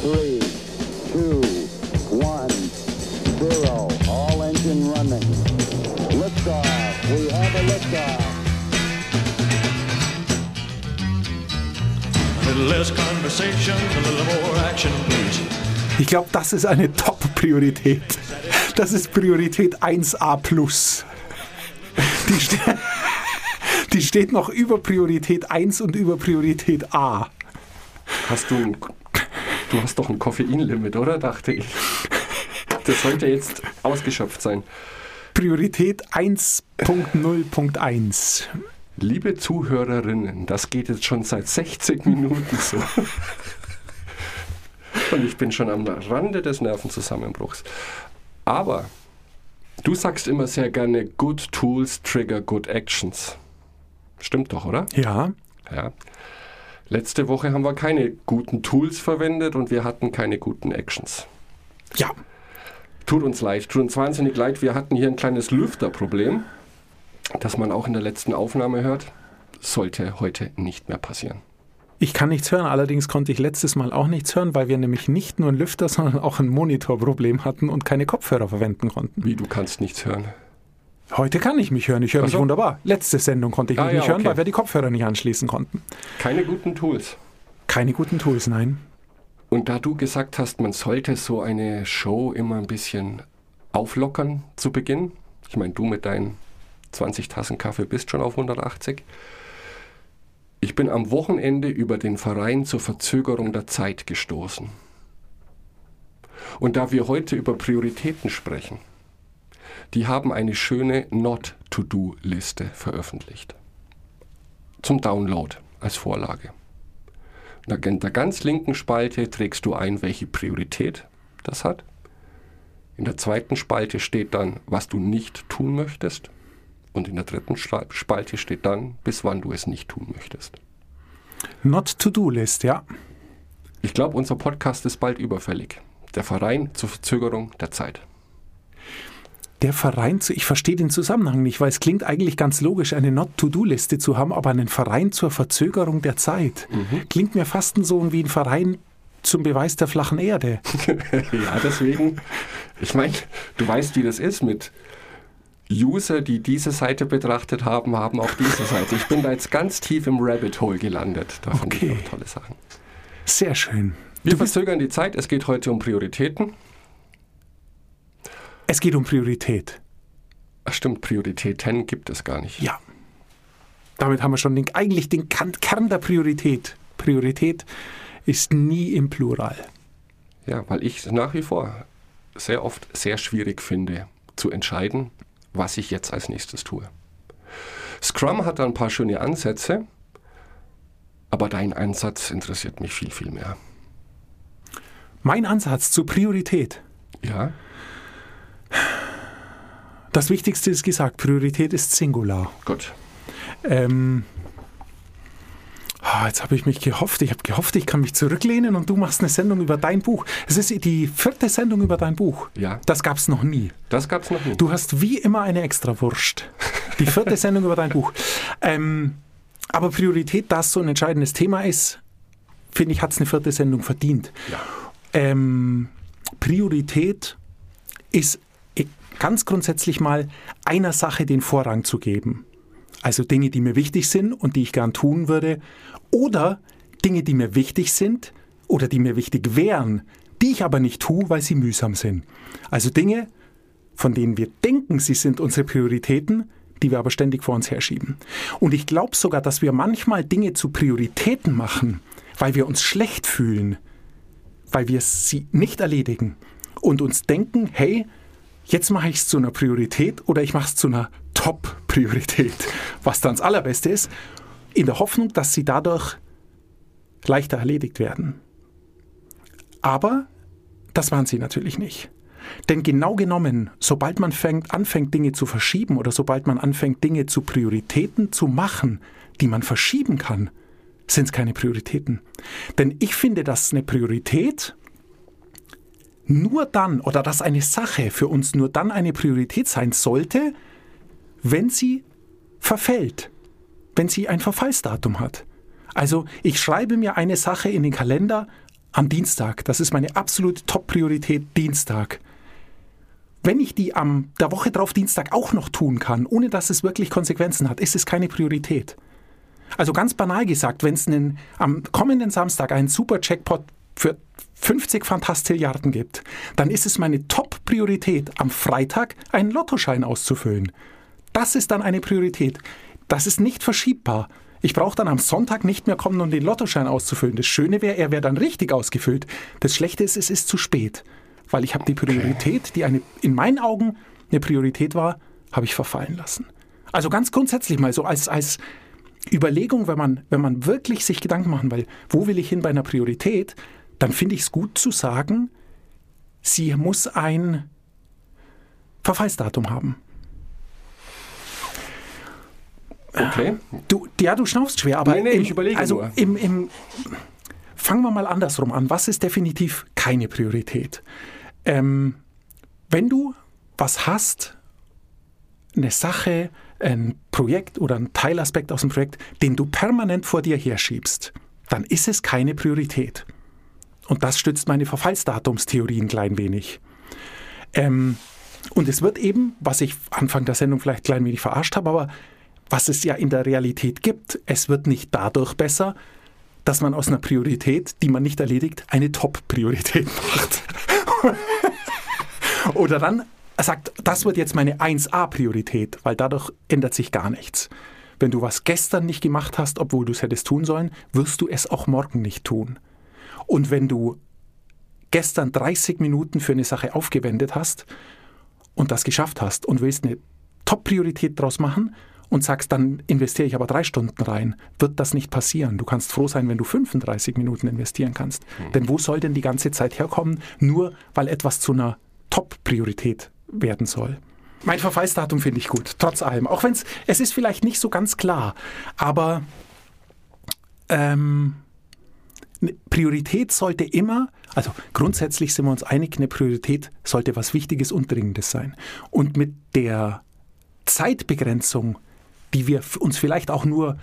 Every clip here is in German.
three, two, one, zero. All engine running. Liftoff. We have a liftoff. A less conversation, a little more action. Ich glaube, das ist eine Top-Priorität. Das ist Priorität 1a. Die, ste die steht noch über Priorität 1 und über Priorität A. Hast du, du hast doch ein Koffeinlimit, oder? Dachte ich. Das sollte jetzt ausgeschöpft sein. Priorität 1.0.1. Liebe Zuhörerinnen, das geht jetzt schon seit 60 Minuten so. Und ich bin schon am Rande des Nervenzusammenbruchs. Aber du sagst immer sehr gerne, good tools trigger good actions. Stimmt doch, oder? Ja, Ja. Letzte Woche haben wir keine guten Tools verwendet und wir hatten keine guten Actions. ja. Tut uns leid, tut uns wahnsinnig leid. Wir hatten hier ein kleines Lüfterproblem, das man auch in der letzten Aufnahme hört. Sollte heute nicht mehr passieren. Ich kann nichts hören, allerdings konnte ich letztes Mal auch nichts hören, weil wir nämlich nicht nur einen Lüfter, sondern auch ein Monitorproblem hatten und keine Kopfhörer verwenden konnten. Wie, du kannst nichts hören. Heute kann ich mich hören, ich höre mich so. wunderbar. Letzte Sendung konnte ich Ah, mich ja, nicht hören, okay. weil wir die Kopfhörer nicht anschließen konnten. Keine guten Tools. Keine guten Tools, nein. Und da du gesagt hast, man sollte so eine Show immer ein bisschen auflockern zu Beginn, ich meine, du mit deinen 20 Tassen Kaffee bist schon auf 180. Ich bin am Wochenende über den Verein zur Verzögerung der Zeit gestoßen. Und da wir heute über Prioritäten sprechen, die haben eine schöne Not-to-Do-Liste veröffentlicht. Zum Download als Vorlage. In der ganz linken Spalte trägst du ein, welche Priorität das hat. In der zweiten Spalte steht dann, was du nicht tun möchtest. Und in der dritten Spalte steht dann, bis wann du es nicht tun möchtest. Not-to-do-List, ja. Ich glaube, unser Podcast ist bald überfällig. Der Verein zur Verzögerung der Zeit. Der Verein, zu, ich verstehe den Zusammenhang nicht, weil es klingt eigentlich ganz logisch, eine Not-to-do-Liste zu haben, aber einen Verein zur Verzögerung der Zeit. Klingt mir fast so wie ein Verein zum Beweis der flachen Erde. ja, deswegen, ich meine, du weißt, wie das ist mit User, die diese Seite betrachtet haben, haben auch diese Seite. Ich bin da jetzt ganz tief im Rabbit Hole gelandet. Da Okay. ich auch tolle Sachen. Sehr schön. Wir verzögern die Zeit. Es geht heute um Prioritäten. Es geht um Priorität. Ach stimmt, Prioritäten gibt es gar nicht. Ja. Damit haben wir schon den, eigentlich den Kern der Priorität. Priorität ist nie im Plural. Ja, weil ich nach wie vor sehr oft sehr schwierig finde, zu entscheiden, was ich jetzt als nächstes tue. Scrum hat da ein paar schöne Ansätze, aber dein Ansatz interessiert mich viel, viel mehr. Mein Ansatz zur Priorität. Ja, Das Wichtigste ist gesagt, Priorität ist Singular. gut. Ähm, ah, jetzt habe ich mich gehofft, ich habe gehofft, ich kann mich zurücklehnen und du machst eine Sendung über dein Buch. Es ist die vierte Sendung über dein Buch. Ja. Das gab es noch nie. Das gab es noch nie. Du hast wie immer eine Extrawurst. Die vierte Sendung über dein Buch. Ähm, aber Priorität, da es so ein entscheidendes Thema ist, finde ich, hat es eine vierte Sendung verdient. Ja. Ähm, Priorität ist ganz grundsätzlich mal einer Sache den Vorrang zu geben. Also Dinge, die mir wichtig sind und die ich gern tun würde. Oder Dinge, die mir wichtig sind oder die mir wichtig wären, die ich aber nicht tue, weil sie mühsam sind. Also Dinge, von denen wir denken, sie sind unsere Prioritäten, die wir aber ständig vor uns herschieben. Und ich glaube sogar, dass wir manchmal Dinge zu Prioritäten machen, weil wir uns schlecht fühlen, weil wir sie nicht erledigen und uns denken, hey, jetzt mache ich es zu einer Priorität oder ich mache es zu einer Top-Priorität, was dann das Allerbeste ist, in der Hoffnung, dass sie dadurch leichter erledigt werden. Aber das waren sie natürlich nicht. Denn genau genommen, sobald man fängt, anfängt, Dinge zu verschieben oder sobald man anfängt, Dinge zu Prioritäten zu machen, die man verschieben kann, sind es keine Prioritäten. Denn ich finde, dass eine Priorität nur dann oder dass eine Sache für uns nur dann eine Priorität sein sollte, wenn sie verfällt, wenn sie ein Verfallsdatum hat. Also ich schreibe mir eine Sache in den Kalender am Dienstag. Das ist meine absolute Top-Priorität Dienstag. Wenn ich die am der Woche drauf Dienstag auch noch tun kann, ohne dass es wirklich Konsequenzen hat, ist es keine Priorität. Also ganz banal gesagt, wenn es am kommenden Samstag einen super Jackpot für 50 Fantastilliarden gibt, dann ist es meine Top-Priorität, am Freitag einen Lottoschein auszufüllen. Das ist dann eine Priorität. Das ist nicht verschiebbar. Ich brauche dann am Sonntag nicht mehr kommen, um den Lottoschein auszufüllen. Das Schöne wäre, er wäre dann richtig ausgefüllt. Das Schlechte ist, es ist zu spät. Weil ich habe die Priorität, die eine, in meinen Augen eine Priorität war, habe ich verfallen lassen. Also ganz grundsätzlich mal so als, als Überlegung, wenn man, wenn man wirklich sich Gedanken machen will, wo will ich hin bei einer Priorität, dann finde ich es gut zu sagen, sie muss ein Verfallsdatum haben. Okay. Du, ja, du schnaufst schwer, aber Nee, nee, im, ich überlege also nur. Im, im, fangen wir mal andersrum an. Was ist definitiv keine Priorität? Ähm, wenn du was hast, eine Sache, ein Projekt oder ein Teilaspekt aus dem Projekt, den du permanent vor dir herschiebst, dann ist es keine Priorität. Und das stützt meine Verfallsdatumstheorie ein klein wenig. Ähm, und es wird eben, was ich Anfang der Sendung vielleicht ein klein wenig verarscht habe, aber was es ja in der Realität gibt, es wird nicht dadurch besser, dass man aus einer Priorität, die man nicht erledigt, eine Top-Priorität macht. Oder dann sagt, das wird jetzt meine 1A-Priorität, weil dadurch ändert sich gar nichts. Wenn du was gestern nicht gemacht hast, obwohl du es hättest tun sollen, wirst du es auch morgen nicht tun. Und wenn du gestern 30 Minuten für eine Sache aufgewendet hast und das geschafft hast und willst eine Top-Priorität daraus machen und sagst, dann investiere ich aber drei Stunden rein, wird das nicht passieren. Du kannst froh sein, wenn du 35 Minuten investieren kannst. Denn wo soll denn die ganze Zeit herkommen, nur weil etwas zu einer Top-Priorität werden soll? Mein Verfallsdatum finde ich gut, trotz allem. Auch wenn es, es ist vielleicht nicht so ganz klar, aber ähm, Priorität sollte immer, also grundsätzlich sind wir uns einig, eine Priorität sollte was Wichtiges und Dringendes sein. Und mit der Zeitbegrenzung, die wir uns vielleicht auch nur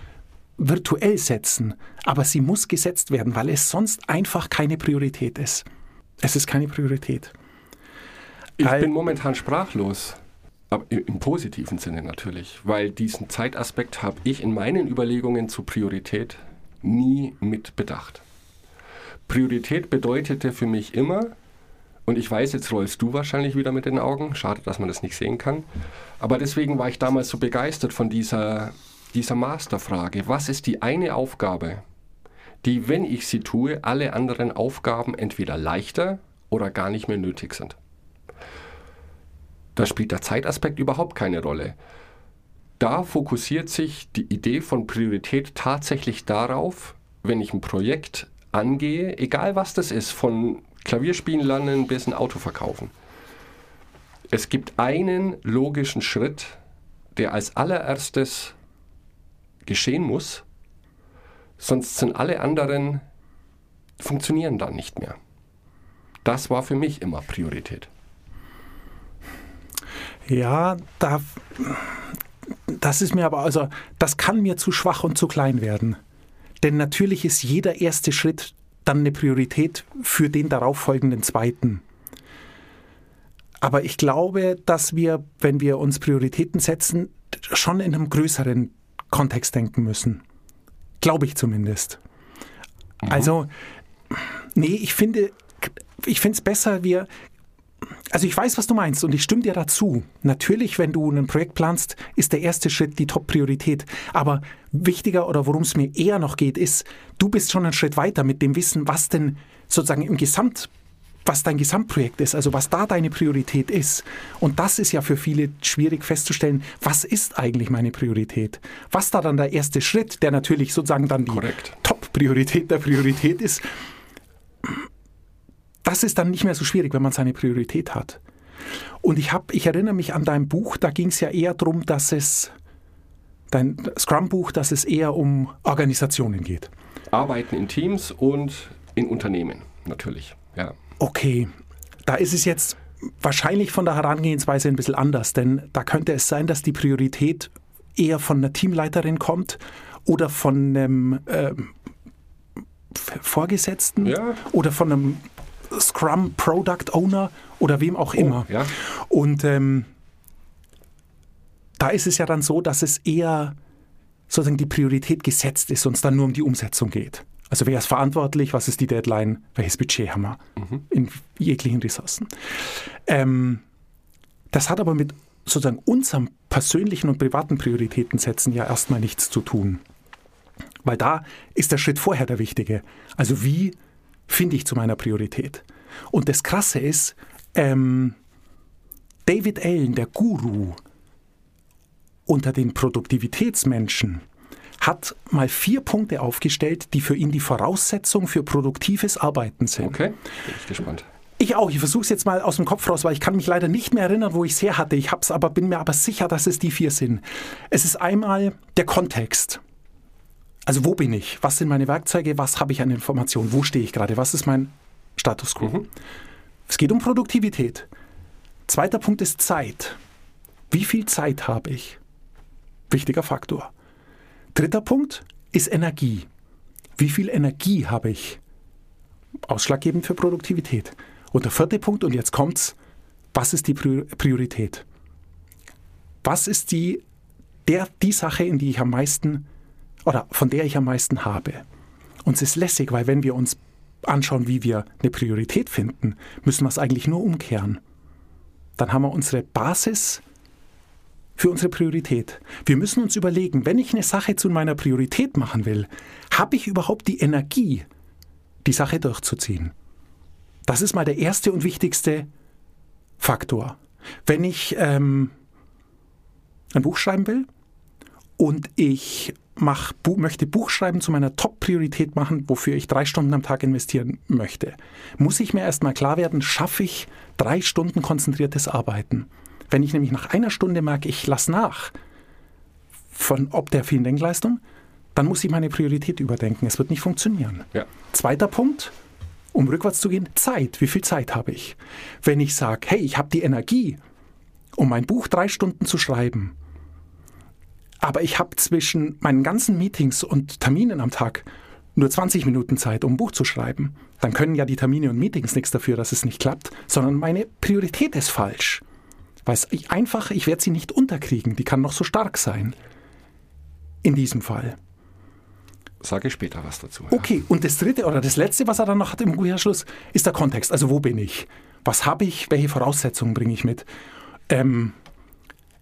virtuell setzen, aber sie muss gesetzt werden, weil es sonst einfach keine Priorität ist. Es ist keine Priorität. Ich Al- bin momentan sprachlos. Aber im positiven Sinne natürlich, weil diesen Zeitaspekt habe ich in meinen Überlegungen zur Priorität nie mit bedacht. Priorität bedeutete für mich immer, und ich weiß, jetzt rollst du wahrscheinlich wieder mit den Augen, schade, dass man das nicht sehen kann, aber deswegen war ich damals so begeistert von dieser, dieser Masterfrage. Was ist die eine Aufgabe, die, wenn ich sie tue, alle anderen Aufgaben entweder leichter oder gar nicht mehr nötig sind? Da spielt der Zeitaspekt überhaupt keine Rolle. Da fokussiert sich die Idee von Priorität tatsächlich darauf, wenn ich ein Projekt angehe, egal was das ist, von Klavierspielen lernen bis ein Auto verkaufen. Es gibt einen logischen Schritt, der als allererstes geschehen muss, sonst sind alle anderen funktionieren dann nicht mehr. Das war für mich immer Priorität. Ja, da, das ist mir aber, also, das kann mir zu schwach und zu klein werden. Denn natürlich ist jeder erste Schritt dann eine Priorität für den darauffolgenden zweiten. Aber ich glaube, dass wir, wenn wir uns Prioritäten setzen, schon in einem größeren Kontext denken müssen. Glaube ich zumindest. Also, nee, ich finde, ich finde es besser, wir, also ich weiß, was du meinst und ich stimme dir dazu. Natürlich, wenn du ein Projekt planst, ist der erste Schritt die Top-Priorität. Aber wichtiger oder worum es mir eher noch geht, ist, du bist schon einen Schritt weiter mit dem Wissen, was denn sozusagen im Gesamt, was dein Gesamtprojekt ist, also was da deine Priorität ist. Und das ist ja für viele schwierig festzustellen, was ist eigentlich meine Priorität? Was da dann der erste Schritt, der natürlich sozusagen dann die. Top-Priorität der Priorität ist, das ist dann nicht mehr so schwierig, wenn man seine Priorität hat. Und ich, hab, ich erinnere mich an dein Buch, da ging es ja eher darum, dass es, dein Scrum-Buch, dass es eher um Organisationen geht. Arbeiten in Teams und in Unternehmen, natürlich. Ja. Okay, da ist es jetzt wahrscheinlich von der Herangehensweise ein bisschen anders, denn da könnte es sein, dass die Priorität eher von einer Teamleiterin kommt oder von einem, ähm, Vorgesetzten Ja. oder von einem Scrum Product Owner oder wem auch immer. Oh, ja. Und ähm, da ist es ja dann so, dass es eher sozusagen die Priorität gesetzt ist und es dann nur um die Umsetzung geht. Also wer ist verantwortlich, was ist die Deadline, welches Budget haben wir in jeglichen Ressourcen. Ähm, das hat aber mit sozusagen unserem persönlichen und privaten Prioritätensetzen ja erstmal nichts zu tun. Weil da ist der Schritt vorher der wichtige. Also wie finde ich zu meiner Priorität? Und das Krasse ist, ähm, David Allen, der Guru unter den Produktivitätsmenschen, hat mal vier Punkte aufgestellt, die für ihn die Voraussetzung für produktives Arbeiten sind. Okay, bin ich gespannt. Ich auch. Ich versuche es jetzt mal aus dem Kopf raus, weil ich kann mich leider nicht mehr erinnern, wo ich es her hatte. Ich hab's aber, bin mir aber sicher, dass es die vier sind. Es ist einmal der Kontext. Also wo bin ich? Was sind meine Werkzeuge? Was habe ich an Informationen? Wo stehe ich gerade? Was ist mein Status quo? Es geht um Produktivität. Zweiter Punkt ist Zeit. Wie viel Zeit habe ich? Wichtiger Faktor. Dritter Punkt ist Energie. Wie viel Energie habe ich? Ausschlaggebend für Produktivität. Und der vierte Punkt, und jetzt kommt's, was ist die Prior- Priorität? Was ist die, der, die Sache, in die ich am meisten oder von der ich am meisten habe? Und es ist lässig, weil wenn wir uns anschauen, wie wir eine Priorität finden, müssen wir es eigentlich nur umkehren. Dann haben wir unsere Basis für unsere Priorität. Wir müssen uns überlegen, wenn ich eine Sache zu meiner Priorität machen will, habe ich überhaupt die Energie, die Sache durchzuziehen? Das ist mal der erste und wichtigste Faktor. Wenn ich ähm, ein Buch schreiben will und ich mach, bu möchte Buchschreiben zu meiner Top-Priorität machen, wofür ich drei Stunden am Tag investieren möchte, muss ich mir erstmal klar werden, schaffe ich drei Stunden konzentriertes Arbeiten. Wenn ich nämlich nach einer Stunde merke, ich lasse nach von ob der vielen Denkleistung, dann muss ich meine Priorität überdenken. Es wird nicht funktionieren. Ja. Zweiter Punkt, um rückwärts zu gehen, Zeit. Wie viel Zeit habe ich? Wenn ich sage, hey, ich habe die Energie, um mein Buch drei Stunden zu schreiben, aber ich habe zwischen meinen ganzen Meetings und Terminen am Tag nur 20 Minuten Zeit, um ein Buch zu schreiben, dann können ja die Termine und Meetings nichts dafür, dass es nicht klappt, sondern meine Priorität ist falsch. Weil ich einfach, ich werde sie nicht unterkriegen, die kann noch so stark sein. In diesem Fall. Sage später was dazu. Okay, und das dritte oder das letzte, was er dann noch hat im Umkehrschluss, ist der Kontext. Also wo bin ich? Was habe ich? Welche Voraussetzungen bringe ich mit? Ähm,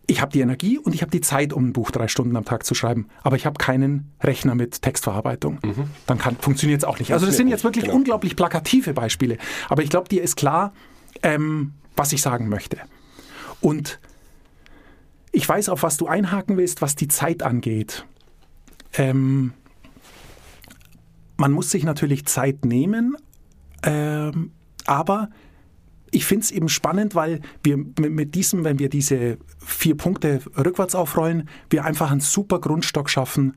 ich habe die Energie und ich habe die Zeit, um ein Buch drei Stunden am Tag zu schreiben, aber ich habe keinen Rechner mit Textverarbeitung. Dann funktioniert es auch nicht. Also das sind jetzt wirklich Genau. unglaublich plakative Beispiele, aber ich glaube, dir ist klar, ähm, was ich sagen möchte. Und ich weiß, auf was du einhaken willst, was die Zeit angeht. Ähm, man muss sich natürlich Zeit nehmen, ähm, aber ich finde es eben spannend, weil wir mit, diesem, wenn wir diese vier Punkte rückwärts aufrollen, wir einfach einen super Grundstock schaffen,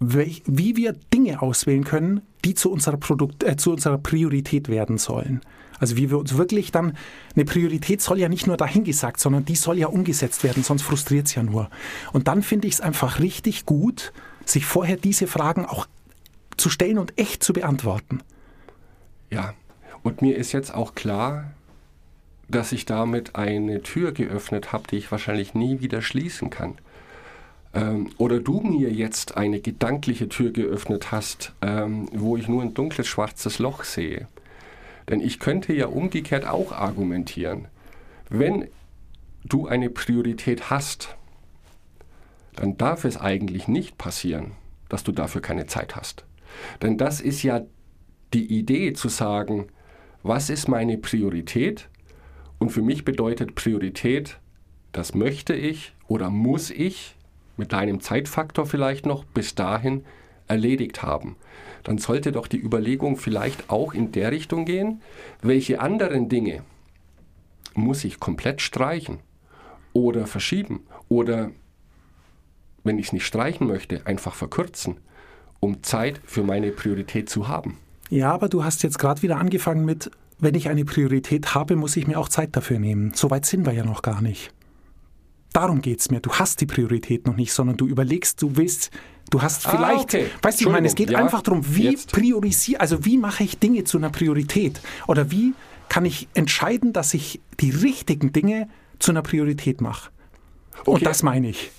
wie wir Dinge auswählen können, die zu unserer, Produkt, äh, zu unserer Priorität werden sollen. Also wie wir uns wirklich dann, eine Priorität soll ja nicht nur dahingesagt, sondern die soll ja umgesetzt werden, sonst frustriert es ja nur. Und dann finde ich es einfach richtig gut, sich vorher diese Fragen auch zu stellen und echt zu beantworten. Ja, und mir ist jetzt auch klar, dass ich damit eine Tür geöffnet habe, die ich wahrscheinlich nie wieder schließen kann. Ähm, oder du mir jetzt eine gedankliche Tür geöffnet hast, ähm, wo ich nur ein dunkles, schwarzes Loch sehe. Denn ich könnte ja umgekehrt auch argumentieren. Wenn du eine Priorität hast, dann darf es eigentlich nicht passieren, dass du dafür keine Zeit hast. Denn das ist ja die Idee zu sagen, was ist meine Priorität? Und für mich bedeutet Priorität, das möchte ich oder muss ich mit deinem Zeitfaktor vielleicht noch bis dahin erledigt haben. Dann sollte doch die Überlegung vielleicht auch in der Richtung gehen, welche anderen Dinge muss ich komplett streichen oder verschieben oder wenn ich es nicht streichen möchte, einfach verkürzen, um Zeit für meine Priorität zu haben. Ja, aber du hast jetzt gerade wieder angefangen mit, wenn ich eine Priorität habe, muss ich mir auch Zeit dafür nehmen. So weit sind wir ja noch gar nicht. Darum geht es mir. Du hast die Priorität noch nicht, sondern du überlegst, du willst Du hast Ah, vielleicht, okay. weißt du, ich meine, es geht ja, einfach darum, wie jetzt. priorisiere, also wie mache ich Dinge zu einer Priorität? Oder wie kann ich entscheiden, dass ich die richtigen Dinge zu einer Priorität mache? Okay. Und das meine ich.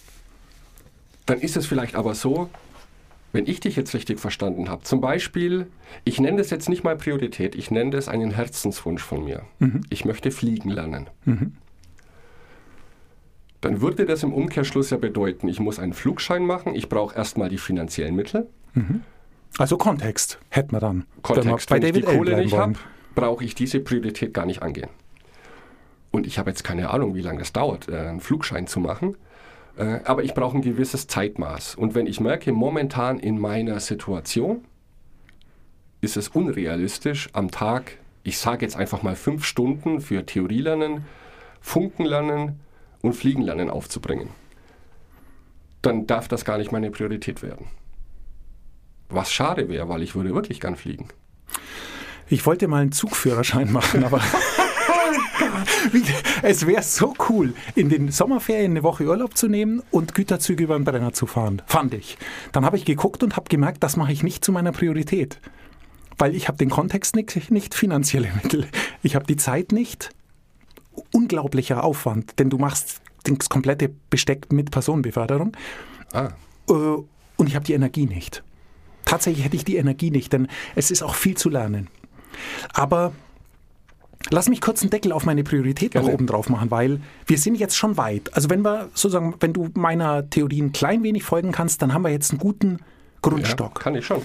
Dann ist es vielleicht aber so, wenn ich dich jetzt richtig verstanden habe, zum Beispiel, ich nenne das jetzt nicht mal Priorität, ich nenne das einen Herzenswunsch von mir. Ich möchte fliegen lernen. Dann würde das im Umkehrschluss ja bedeuten, ich muss einen Flugschein machen, ich brauche erstmal die finanziellen Mittel. Also Kontext hätten wir dann. Kontext, Wenn wenn wir ich die Kohle nicht habe, brauche ich diese Priorität gar nicht angehen. Und ich habe jetzt keine Ahnung, wie lange das dauert, äh, einen Flugschein zu machen. Äh, Aber ich brauche ein gewisses Zeitmaß. Und wenn ich merke, momentan in meiner Situation ist es unrealistisch, am Tag, ich sage jetzt einfach mal fünf Stunden für Theorielernen, Funkenlernen und Fliegenlernen aufzubringen, dann darf das gar nicht meine Priorität werden. Was schade wäre, weil ich würde wirklich gern fliegen. Ich wollte mal einen Zugführerschein machen, aber es wäre so cool, in den Sommerferien eine Woche Urlaub zu nehmen und Güterzüge über den Brenner zu fahren. Fand ich. Dann habe ich geguckt und habe gemerkt, das mache ich nicht zu meiner Priorität. Weil ich habe den Kontext nicht, nicht finanzielle Mittel. Ich habe die Zeit nicht. Unglaublicher Aufwand, denn du machst das komplette Besteck mit Personenbeförderung. Ah, Äh, und ich habe die Energie nicht. Tatsächlich hätte ich die Energie nicht, denn es ist auch viel zu lernen. Aber lass mich kurz einen Deckel auf meine Priorität nach Gerne. oben drauf machen, weil wir sind jetzt schon weit. Also wenn wir sozusagen, wenn du meiner Theorie ein klein wenig folgen kannst, dann haben wir jetzt einen guten ja, Grundstock. kann ich schon.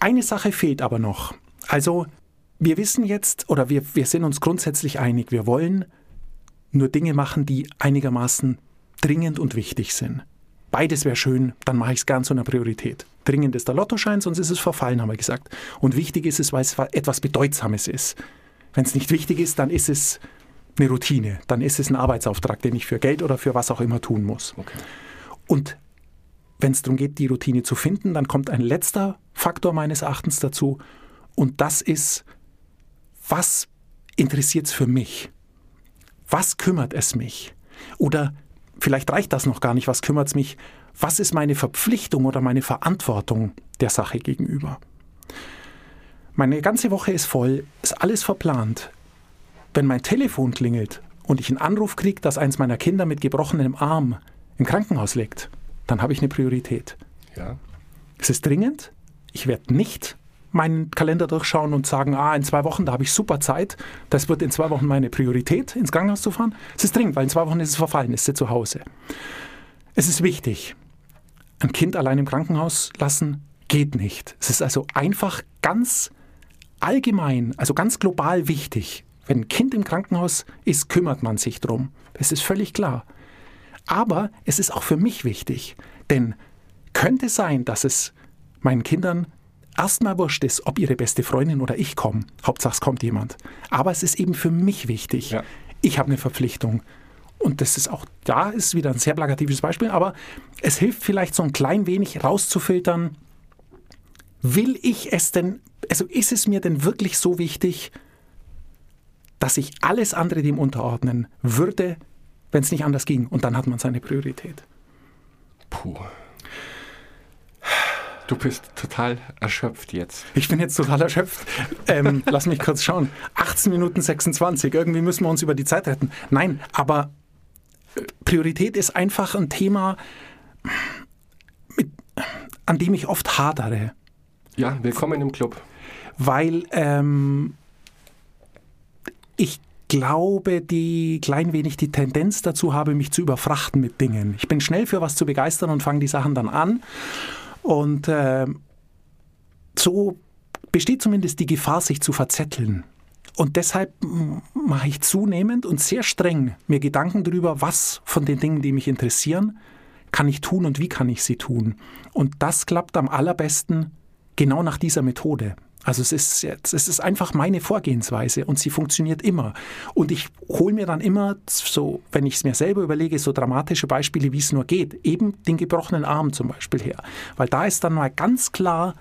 Eine Sache fehlt aber noch. Also wir wissen jetzt oder wir, wir sind uns grundsätzlich einig, wir wollen nur Dinge machen, die einigermaßen dringend und wichtig sind. Beides wäre schön, dann mache ich es gern zu einer Priorität. Dringend ist der Lottoschein, sonst ist es verfallen, haben wir gesagt. Und wichtig ist es, weil es etwas Bedeutsames ist. Wenn es nicht wichtig ist, dann ist es eine Routine, dann ist es ein Arbeitsauftrag, den ich für Geld oder für was auch immer tun muss. Okay. Und wenn es darum geht, die Routine zu finden, dann kommt ein letzter Faktor meines Erachtens dazu. Und das ist, was interessiert es für mich? Was kümmert es mich? Oder vielleicht reicht das noch gar nicht, was kümmert es mich? Was ist meine Verpflichtung oder meine Verantwortung der Sache gegenüber? Meine ganze Woche ist voll, ist alles verplant. Wenn mein Telefon klingelt und ich einen Anruf kriege, dass eins meiner Kinder mit gebrochenem Arm im Krankenhaus liegt, dann habe ich eine Priorität. Ja. Es ist dringend. Ich werde nicht meinen Kalender durchschauen und sagen, ah, in zwei Wochen, da habe ich super Zeit. Das wird in zwei Wochen meine Priorität, ins Krankenhaus zu fahren. Es ist dringend, weil in zwei Wochen ist es verfallen, ist sie zu Hause. Es ist wichtig. Ein Kind allein im Krankenhaus lassen geht nicht. Es ist also einfach ganz allgemein, also ganz global wichtig. Wenn ein Kind im Krankenhaus ist, kümmert man sich drum. Das ist völlig klar. Aber es ist auch für mich wichtig, denn könnte sein, dass es meinen Kindern erstmal wurscht ist, ob ihre beste Freundin oder ich kommen. Hauptsache es kommt jemand. Aber es ist eben für mich wichtig. Ja. Ich habe eine Verpflichtung. Und das ist auch, da ist wieder ein sehr plakatives Beispiel, aber es hilft vielleicht so ein klein wenig rauszufiltern, will ich es denn, also ist es mir denn wirklich so wichtig, dass ich alles andere dem unterordnen würde, wenn es nicht anders ging? Und dann hat man seine Priorität. Puh. Du bist total erschöpft jetzt. Ich bin jetzt total erschöpft. Ähm, lass mich kurz schauen. 18 Minuten 26. Irgendwie müssen wir uns über die Zeit retten. Nein, aber äh, Priorität ist einfach ein Thema, mit, an dem ich oft hadere. Ja, willkommen im Club. weil ähm, ich glaube, die klein wenig die Tendenz dazu habe, mich zu überfrachten mit Dingen. Ich bin schnell für was zu begeistern und fange die Sachen dann an. Und ähm, so besteht zumindest die Gefahr, sich zu verzetteln. Und deshalb mache ich zunehmend und sehr streng mir Gedanken darüber, was von den Dingen, die mich interessieren, kann ich tun und wie kann ich sie tun. Und das klappt am allerbesten genau nach dieser Methode. Also es ist es ist einfach meine Vorgehensweise und sie funktioniert immer. Und ich hole mir dann immer so, wenn ich es mir selber überlege, so dramatische Beispiele, wie es nur geht. Eben den gebrochenen Arm zum Beispiel her. Weil da ist dann mal ganz klar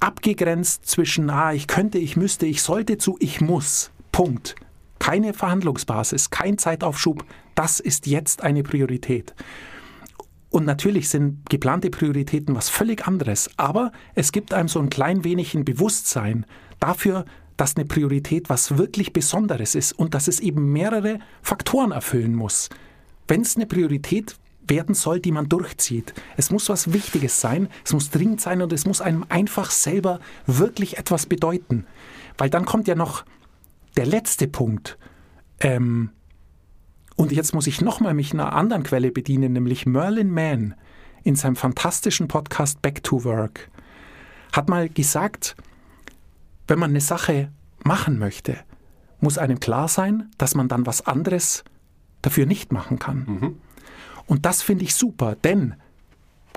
abgegrenzt zwischen, ah, ich könnte, ich müsste, ich sollte zu, ich muss. Punkt. Keine Verhandlungsbasis, kein Zeitaufschub. Das ist jetzt eine Priorität. Und natürlich sind geplante Prioritäten was völlig anderes. Aber es gibt einem so ein klein wenig ein Bewusstsein dafür, dass eine Priorität was wirklich Besonderes ist und dass es eben mehrere Faktoren erfüllen muss. Wenn es eine Priorität werden soll, die man durchzieht. Es muss was Wichtiges sein, es muss dringend sein und es muss einem einfach selber wirklich etwas bedeuten. Weil dann kommt ja noch der letzte Punkt. Ähm, und jetzt muss ich nochmal mich einer anderen Quelle bedienen, nämlich Merlin Mann in seinem fantastischen Podcast Back to Work hat mal gesagt, wenn man eine Sache machen möchte, muss einem klar sein, dass man dann was anderes dafür nicht machen kann. Mhm. Und das finde ich super, denn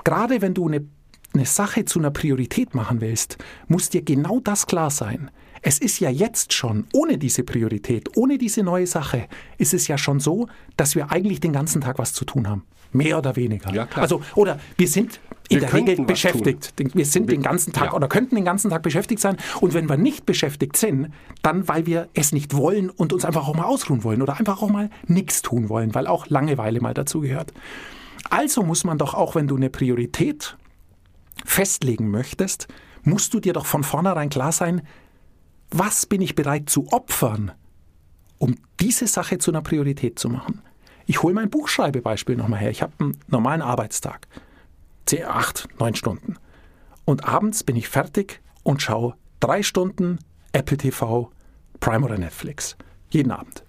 gerade wenn du eine, eine Sache zu einer Priorität machen willst, muss dir genau das klar sein. Es ist ja jetzt schon, ohne diese Priorität, ohne diese neue Sache, ist es ja schon so, dass wir eigentlich den ganzen Tag was zu tun haben. Mehr oder weniger. Ja, klar. Also, oder wir sind in Wir der Regel beschäftigt. Wir sind den ganzen Tag ja. oder könnten den ganzen Tag beschäftigt sein. Und wenn wir nicht beschäftigt sind, dann weil wir es nicht wollen und uns einfach auch mal ausruhen wollen oder einfach auch mal nichts tun wollen, weil auch Langeweile mal dazu gehört. Also muss man doch auch, wenn du eine Priorität festlegen möchtest, musst du dir doch von vornherein klar sein, was bin ich bereit zu opfern, um diese Sache zu einer Priorität zu machen. Ich hole mein Buchschreibebeispiel nochmal her. Ich habe einen normalen Arbeitstag. 10, 8, 9 Stunden. Und abends bin ich fertig und schaue drei Stunden Apple TV, Prime oder Netflix. Jeden Abend.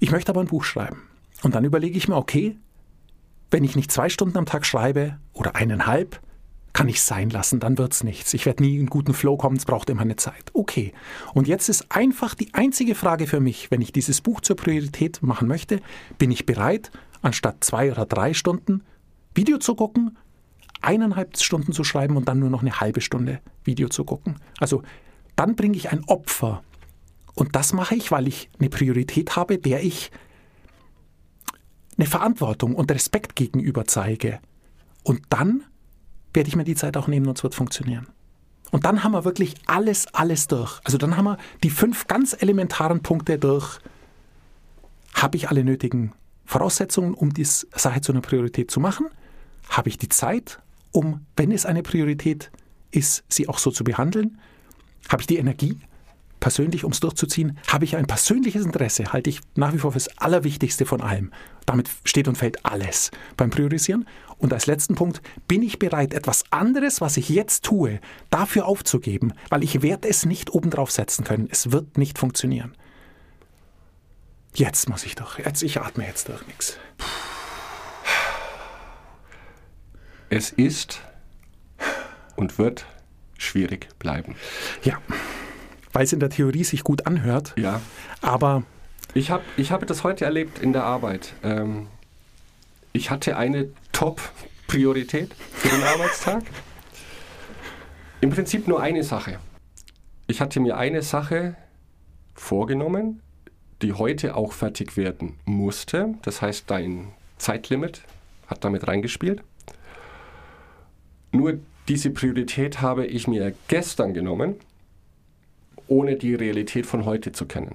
Ich möchte aber ein Buch schreiben. Und dann überlege ich mir, okay, wenn ich nicht zwei Stunden am Tag schreibe oder eineinhalb, kann ich sein lassen, dann wird's nichts. Ich werde nie in guten Flow kommen, es braucht immer eine Zeit. Okay. Und jetzt ist einfach die einzige Frage für mich, wenn ich dieses Buch zur Priorität machen möchte, bin ich bereit, anstatt zwei oder drei Stunden Video zu gucken, eineinhalb Stunden zu schreiben und dann nur noch eine halbe Stunde Video zu gucken. Also dann bringe ich ein Opfer. Und das mache ich, weil ich eine Priorität habe, der ich eine Verantwortung und Respekt gegenüber zeige. Und dann werde ich mir die Zeit auch nehmen und es wird funktionieren. Und dann haben wir wirklich alles, alles durch. Also dann haben wir die fünf ganz elementaren Punkte durch. Habe ich alle nötigen Voraussetzungen, um die Sache zu einer Priorität zu machen? Habe ich die Zeit, um, wenn es eine Priorität ist, sie auch so zu behandeln? Habe ich die Energie, persönlich, um es durchzuziehen? Habe ich ein persönliches Interesse? Halte ich nach wie vor fürs Allerwichtigste von allem. Damit steht und fällt alles beim Priorisieren. Und als letzten Punkt, bin ich bereit, etwas anderes, was ich jetzt tue, dafür aufzugeben, weil ich werde es nicht obendrauf setzen können. Es wird nicht funktionieren. Jetzt muss ich doch, jetzt, ich atme jetzt durch nichts. Es ist und wird schwierig bleiben. Ja, weil es in der Theorie sich gut anhört, Ja. aber Ich habe ich hab das heute erlebt in der Arbeit. Ähm, ich hatte eine Top-Priorität für den Arbeitstag. Im Prinzip nur eine Sache. Ich hatte mir eine Sache vorgenommen, die heute auch fertig werden musste. Das heißt, dein Zeitlimit hat damit reingespielt. Nur diese Priorität habe ich mir gestern genommen, ohne die Realität von heute zu kennen.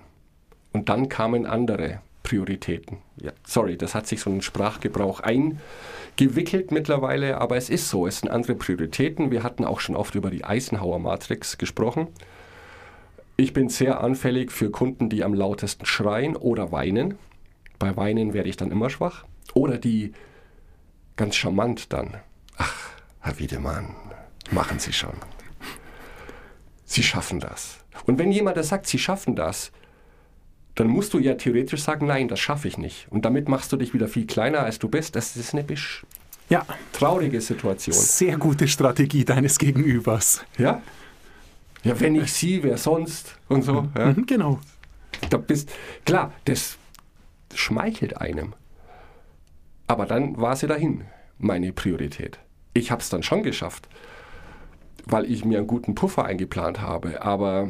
Und dann kamen andere Prioritäten. Ja, sorry, das hat sich so ein Sprachgebrauch eingewickelt mittlerweile, aber es ist so, es sind andere Prioritäten. Wir hatten auch schon oft über die Eisenhower Matrix gesprochen. Ich bin sehr anfällig für Kunden, die am lautesten schreien oder weinen. Bei Weinen werde ich dann immer schwach. Oder die ganz charmant dann. Ach, Herr Wiedemann, machen Sie schon. Sie schaffen das. Und wenn jemand das sagt, Sie schaffen das, dann musst du ja theoretisch sagen, nein, das schaffe ich nicht. Und damit machst du dich wieder viel kleiner, als du bist. Das ist eine bisch ja, traurige Situation. sehr gute Strategie deines Gegenübers. Ja? Ja, wenn ich sie, wer sonst und so. Ja. Mhm, genau. Da bist, klar, das schmeichelt einem. Aber dann war sie dahin, meine Priorität. Ich habe es dann schon geschafft, weil ich mir einen guten Puffer eingeplant habe. Aber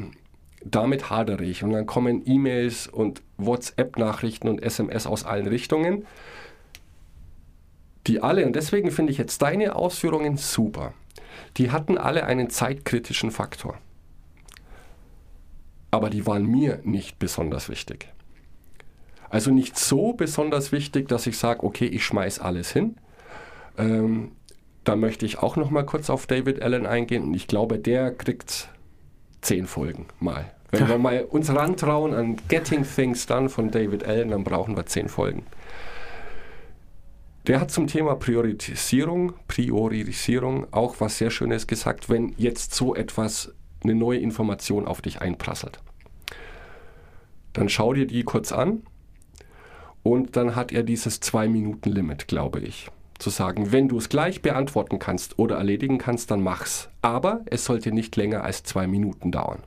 damit hadere ich. Und dann kommen E-Mails und WhatsApp-Nachrichten und SMS aus allen Richtungen, die alle, und deswegen finde ich jetzt deine Ausführungen super, die hatten alle einen zeitkritischen Faktor. Aber die waren mir nicht besonders wichtig. Also nicht so besonders wichtig, dass ich sage, okay, ich schmeiß alles hin. Ähm, da möchte ich auch noch mal kurz auf David Allen eingehen und ich glaube, der kriegt zehn Folgen mal. Wenn wir mal uns rantrauen an Getting Things Done von David Allen, dann brauchen wir zehn Folgen. Der hat zum Thema Priorisierung, Priorisierung auch was sehr Schönes gesagt, wenn jetzt so etwas, eine neue Information auf dich einprasselt. Dann schau dir die kurz an und dann hat er dieses Zwei-Minuten-Limit, glaube ich. Zu sagen, wenn du es gleich beantworten kannst oder erledigen kannst, dann mach's. Aber es sollte nicht länger als zwei Minuten dauern.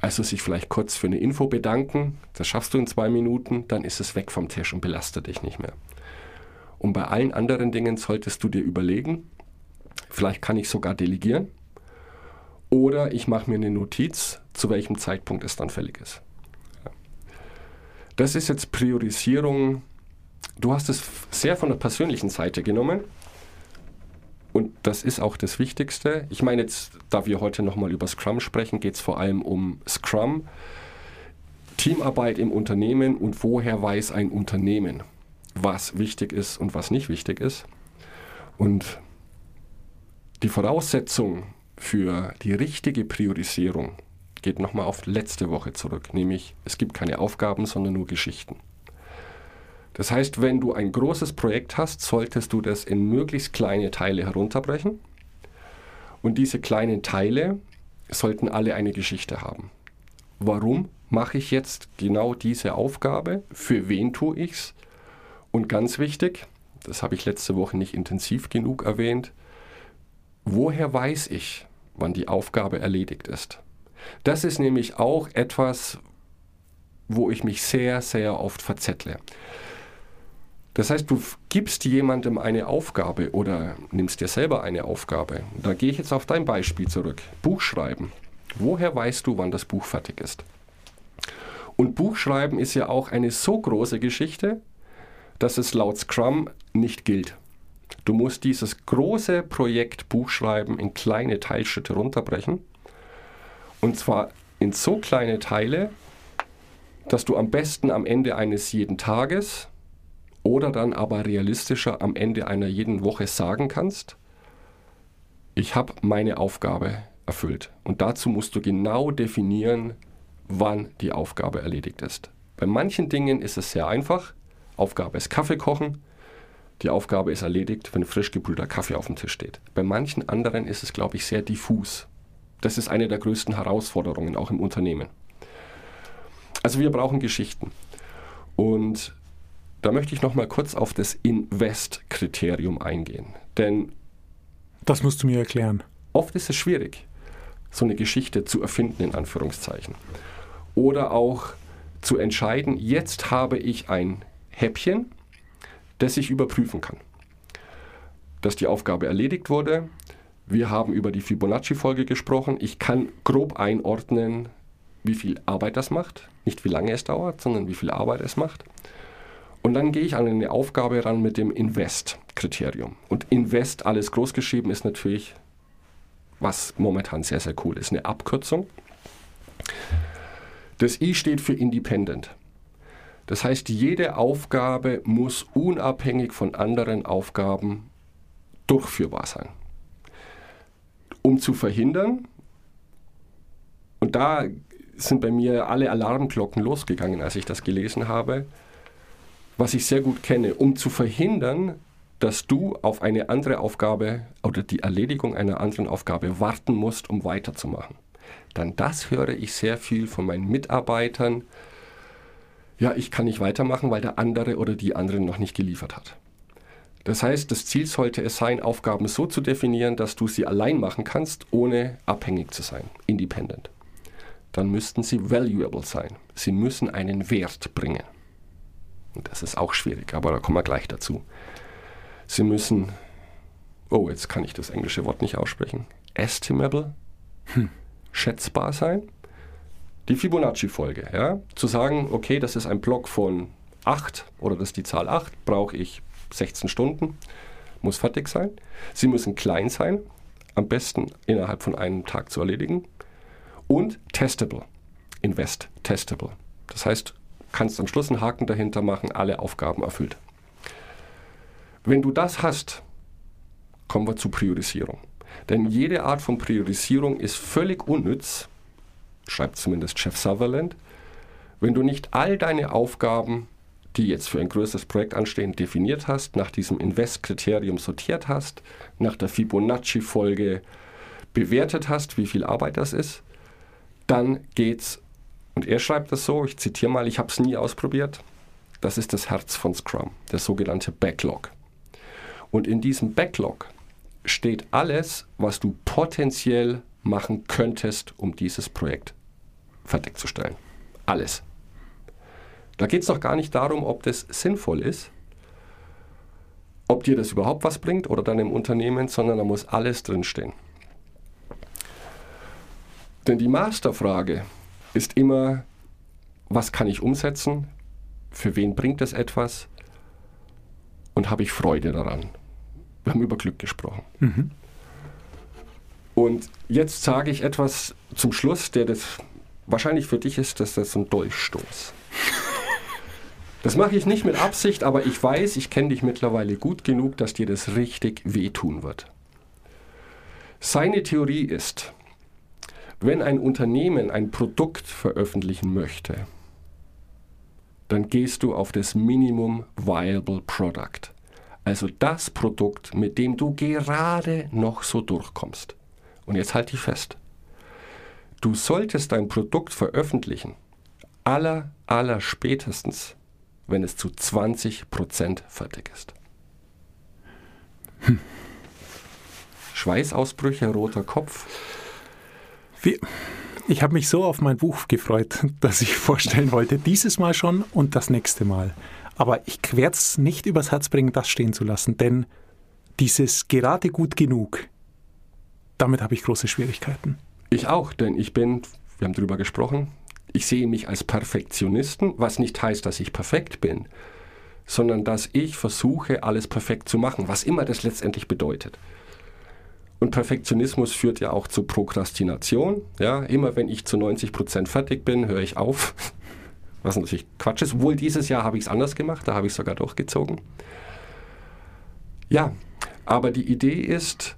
Also sich vielleicht kurz für eine Info bedanken, das schaffst du in zwei Minuten, dann ist es weg vom Tisch und belastet dich nicht mehr. Und bei allen anderen Dingen solltest du dir überlegen, vielleicht kann ich sogar delegieren oder ich mache mir eine Notiz, zu welchem Zeitpunkt es dann fällig ist. Das ist jetzt Priorisierung. Du hast es sehr von der persönlichen Seite genommen. Und das ist auch das Wichtigste. Ich meine, jetzt, da wir heute nochmal über Scrum sprechen, geht es vor allem um Scrum, Teamarbeit im Unternehmen und woher weiß ein Unternehmen, was wichtig ist und was nicht wichtig ist. Und die Voraussetzung für die richtige Priorisierung geht nochmal auf letzte Woche zurück, nämlich es gibt keine Aufgaben, sondern nur Geschichten. Das heißt, wenn du ein großes Projekt hast, solltest du das in möglichst kleine Teile herunterbrechen. Und diese kleinen Teile sollten alle eine Geschichte haben. Warum mache ich jetzt genau diese Aufgabe? Für wen tue ich es? Und ganz wichtig, das habe ich letzte Woche nicht intensiv genug erwähnt, woher weiß ich, wann die Aufgabe erledigt ist? Das ist nämlich auch etwas, wo ich mich sehr, sehr oft verzettle. Das heißt, du gibst jemandem eine Aufgabe oder nimmst dir selber eine Aufgabe. Da gehe ich jetzt auf dein Beispiel zurück. Buch schreiben. Woher weißt du, wann das Buch fertig ist? Und Buchschreiben ist ja auch eine so große Geschichte, dass es laut Scrum nicht gilt. Du musst dieses große Projekt Buchschreiben in kleine Teilschritte runterbrechen. Und zwar in so kleine Teile, dass du am besten am Ende eines jeden Tages oder dann aber realistischer am Ende einer jeden Woche sagen kannst, ich habe meine Aufgabe erfüllt. Und dazu musst du genau definieren, wann die Aufgabe erledigt ist. Bei manchen Dingen ist es sehr einfach. Aufgabe ist Kaffee kochen. Die Aufgabe ist erledigt, wenn frisch gebrühter Kaffee auf dem Tisch steht. Bei manchen anderen ist es, glaube ich, sehr diffus. Das ist eine der größten Herausforderungen auch im Unternehmen. Also wir brauchen Geschichten. Und da möchte ich noch mal kurz auf das Invest-Kriterium eingehen. Denn das musst du mir erklären. Oft ist es schwierig, so eine Geschichte zu erfinden, in Anführungszeichen. Oder auch zu entscheiden, jetzt habe ich ein Häppchen, das ich überprüfen kann. Dass die Aufgabe erledigt wurde. Wir haben über die Fibonacci-Folge gesprochen. Ich kann grob einordnen, wie viel Arbeit das macht. Nicht wie lange es dauert, sondern wie viel Arbeit es macht. Und dann gehe ich an eine Aufgabe ran mit dem Invest-Kriterium. Und Invest, alles großgeschrieben, ist natürlich, was momentan sehr, sehr cool ist, eine Abkürzung. Das I steht für Independent. Das heißt, jede Aufgabe muss unabhängig von anderen Aufgaben durchführbar sein. Um zu verhindern, und da sind bei mir alle Alarmglocken losgegangen, als ich das gelesen habe, was ich sehr gut kenne, um zu verhindern, dass du auf eine andere Aufgabe oder die Erledigung einer anderen Aufgabe warten musst, um weiterzumachen. Dann das höre ich sehr viel von meinen Mitarbeitern, ja, ich kann nicht weitermachen, weil der andere oder die andere noch nicht geliefert hat. Das heißt, das Ziel sollte es sein, Aufgaben so zu definieren, dass du sie allein machen kannst, ohne abhängig zu sein, independent. Dann müssten sie valuable sein. Sie müssen einen Wert bringen. Und das ist auch schwierig, aber da kommen wir gleich dazu. Sie müssen, oh, jetzt kann ich das englische Wort nicht aussprechen, estimable, hm. schätzbar sein die Fibonacci-Folge. Ja? Zu sagen, okay, das ist ein Block von 8 oder das ist die Zahl 8, brauche ich 16 Stunden, muss fertig sein. Sie müssen klein sein, am besten innerhalb von einem Tag zu erledigen. Und testable, invest, testable. Das heißt, kannst am Schluss einen Haken dahinter machen, alle Aufgaben erfüllt. Wenn du das hast, kommen wir zu Priorisierung. Denn jede Art von Priorisierung ist völlig unnütz, schreibt zumindest Jeff Sutherland, wenn du nicht all deine Aufgaben, die jetzt für ein größeres Projekt anstehen, definiert hast, nach diesem Invest-Kriterium sortiert hast, nach der Fibonacci-Folge bewertet hast, wie viel Arbeit das ist, dann geht's, und er schreibt das so, ich zitiere mal, ich habe es nie ausprobiert, das ist das Herz von Scrum, der sogenannte Backlog. Und in diesem Backlog steht alles, was du potenziell machen könntest, um dieses Projekt fertigzustellen. Alles. Da geht es doch gar nicht darum, ob das sinnvoll ist, ob dir das überhaupt was bringt oder deinem Unternehmen, sondern da muss alles drinstehen. Denn die Masterfrage ist immer, was kann ich umsetzen, für wen bringt es etwas und habe ich Freude daran. Wir haben über Glück gesprochen. Mhm. Und jetzt sage ich etwas zum Schluss, der das wahrscheinlich für dich ist, dass das ein Dolchstoß. Das mache ich nicht mit Absicht, aber ich weiß, ich kenne dich mittlerweile gut genug, dass dir das richtig wehtun wird. Seine Theorie ist, wenn ein Unternehmen ein Produkt veröffentlichen möchte, dann gehst du auf das Minimum Viable Product. Also das Produkt, mit dem du gerade noch so durchkommst. Und jetzt halt dich fest. Du solltest dein Produkt veröffentlichen, aller, aller spätestens, wenn es zu 20% fertig ist. Hm. Schweißausbrüche, roter Kopf. Wie, ich habe mich so auf mein Buch gefreut, dass ich vorstellen wollte, dieses Mal schon und das nächste Mal. Aber ich werde es nicht übers Herz bringen, das stehen zu lassen, denn dieses gerade gut genug, damit habe ich große Schwierigkeiten. Ich auch, denn ich bin, wir haben darüber gesprochen, ich sehe mich als Perfektionisten, was nicht heißt, dass ich perfekt bin, sondern dass ich versuche, alles perfekt zu machen, was immer das letztendlich bedeutet. Und Perfektionismus führt ja auch zu Prokrastination. Ja, immer wenn ich zu 90 Prozent fertig bin, höre ich auf was natürlich Quatsch ist. Wohl dieses Jahr habe ich es anders gemacht, da habe ich es sogar durchgezogen. Ja, aber die Idee ist,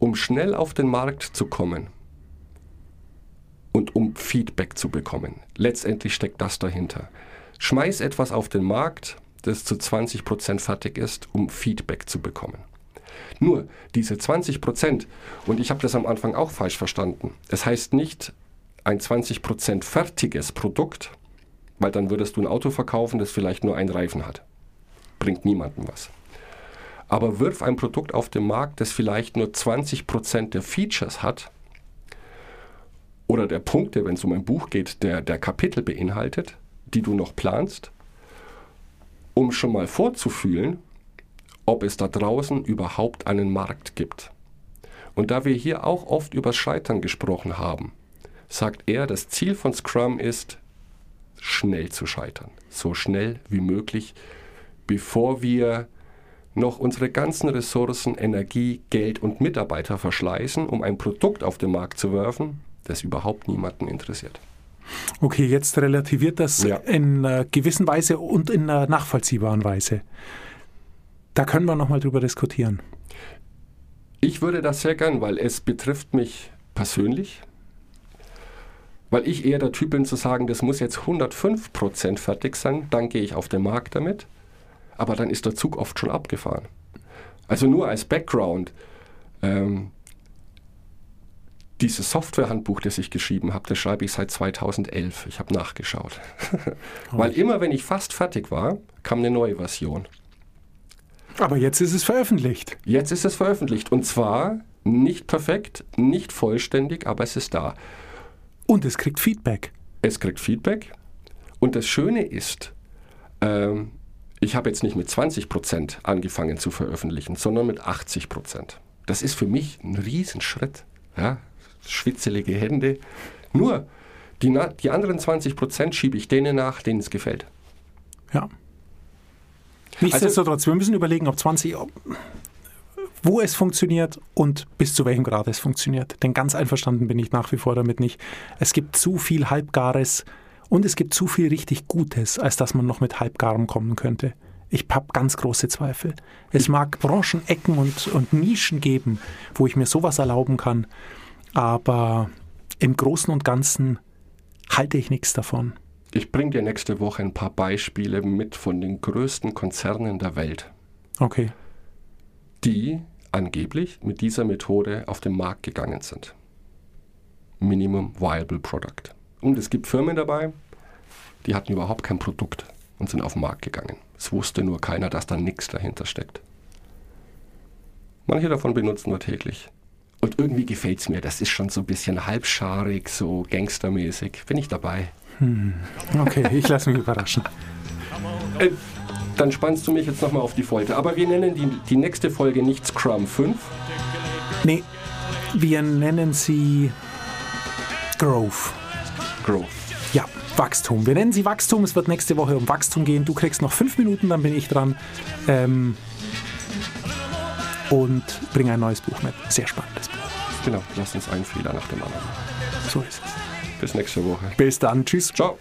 um schnell auf den Markt zu kommen und um Feedback zu bekommen. Letztendlich steckt das dahinter. Schmeiß etwas auf den Markt, das zu 20% fertig ist, um Feedback zu bekommen. Nur diese 20%, und ich habe das am Anfang auch falsch verstanden, es heißt nicht ein 20% fertiges Produkt, weil dann würdest du ein Auto verkaufen, das vielleicht nur einen Reifen hat. Bringt niemandem was. Aber wirf ein Produkt auf den Markt, das vielleicht nur 20% der Features hat oder der Punkte, wenn es um ein Buch geht, der, der Kapitel beinhaltet, die du noch planst, um schon mal vorzufühlen, ob es da draußen überhaupt einen Markt gibt. Und da wir hier auch oft über Scheitern gesprochen haben, sagt er, das Ziel von Scrum ist, schnell zu scheitern. So schnell wie möglich, bevor wir noch unsere ganzen Ressourcen, Energie, Geld und Mitarbeiter verschleißen, um ein Produkt auf den Markt zu werfen, das überhaupt niemanden interessiert. Okay, jetzt relativiert das ja. in einer gewissen Weise und in einer nachvollziehbaren Weise. Da können wir nochmal drüber diskutieren. Ich würde das sehr gern, weil es betrifft mich persönlich. Weil ich eher der Typ bin zu sagen, das muss jetzt 105% fertig sein, dann gehe ich auf den Markt damit. Aber dann ist der Zug oft schon abgefahren. Also nur als Background. Ähm, dieses Softwarehandbuch, das ich geschrieben habe, das schreibe ich seit 2011. Ich habe nachgeschaut. Weil immer, wenn ich fast fertig war, kam eine neue Version. Aber jetzt ist es veröffentlicht. Jetzt ist es veröffentlicht. Und zwar nicht perfekt, nicht vollständig, aber es ist da. Und es kriegt Feedback. Es kriegt Feedback. Und das Schöne ist, ähm, ich habe jetzt nicht mit 20 Prozent angefangen zu veröffentlichen, sondern mit 80 Prozent. Das ist für mich ein Riesenschritt. Ja? Schwitzelige Hände. Nur, die, die anderen 20 Prozent schiebe ich denen nach, denen es gefällt. Ja. Nichtsdestotrotz, also, wir müssen überlegen, ob 20, wo es funktioniert und bis zu welchem Grad es funktioniert. Denn ganz einverstanden bin ich nach wie vor damit nicht. Es gibt zu viel Halbgares und es gibt zu viel richtig Gutes, als dass man noch mit Halbgarem kommen könnte. Ich habe ganz große Zweifel. Es mag Branchenecken und, und Nischen geben, wo ich mir sowas erlauben kann, aber im Großen und Ganzen halte ich nichts davon. Ich bringe dir nächste Woche ein paar Beispiele mit von den größten Konzernen der Welt, Okay. die angeblich mit dieser Methode auf den Markt gegangen sind. Minimum Viable Product. Und es gibt Firmen dabei, die hatten überhaupt kein Produkt und sind auf den Markt gegangen. Es wusste nur keiner, dass da nichts dahinter steckt. Manche davon benutzen wir täglich. Und irgendwie gefällt es mir. Das ist schon so ein bisschen halbscharig, so gangstermäßig. Bin ich dabei. Okay, ich lasse mich überraschen. Äh, dann spannst du mich jetzt nochmal auf die Folter. Aber wir nennen die, die nächste Folge nicht Scrum 5. Nee, wir nennen sie Growth. Growth. Ja, Wachstum. Wir nennen sie Wachstum. Es wird nächste Woche um Wachstum gehen. Du kriegst noch fünf Minuten, dann bin ich dran. Ähm, und bringe ein neues Buch mit. Sehr spannendes Buch. Genau, lass uns einen Fehler nach dem anderen. So ist es. Bis nächste Woche. Bis dann. Tschüss. Ciao.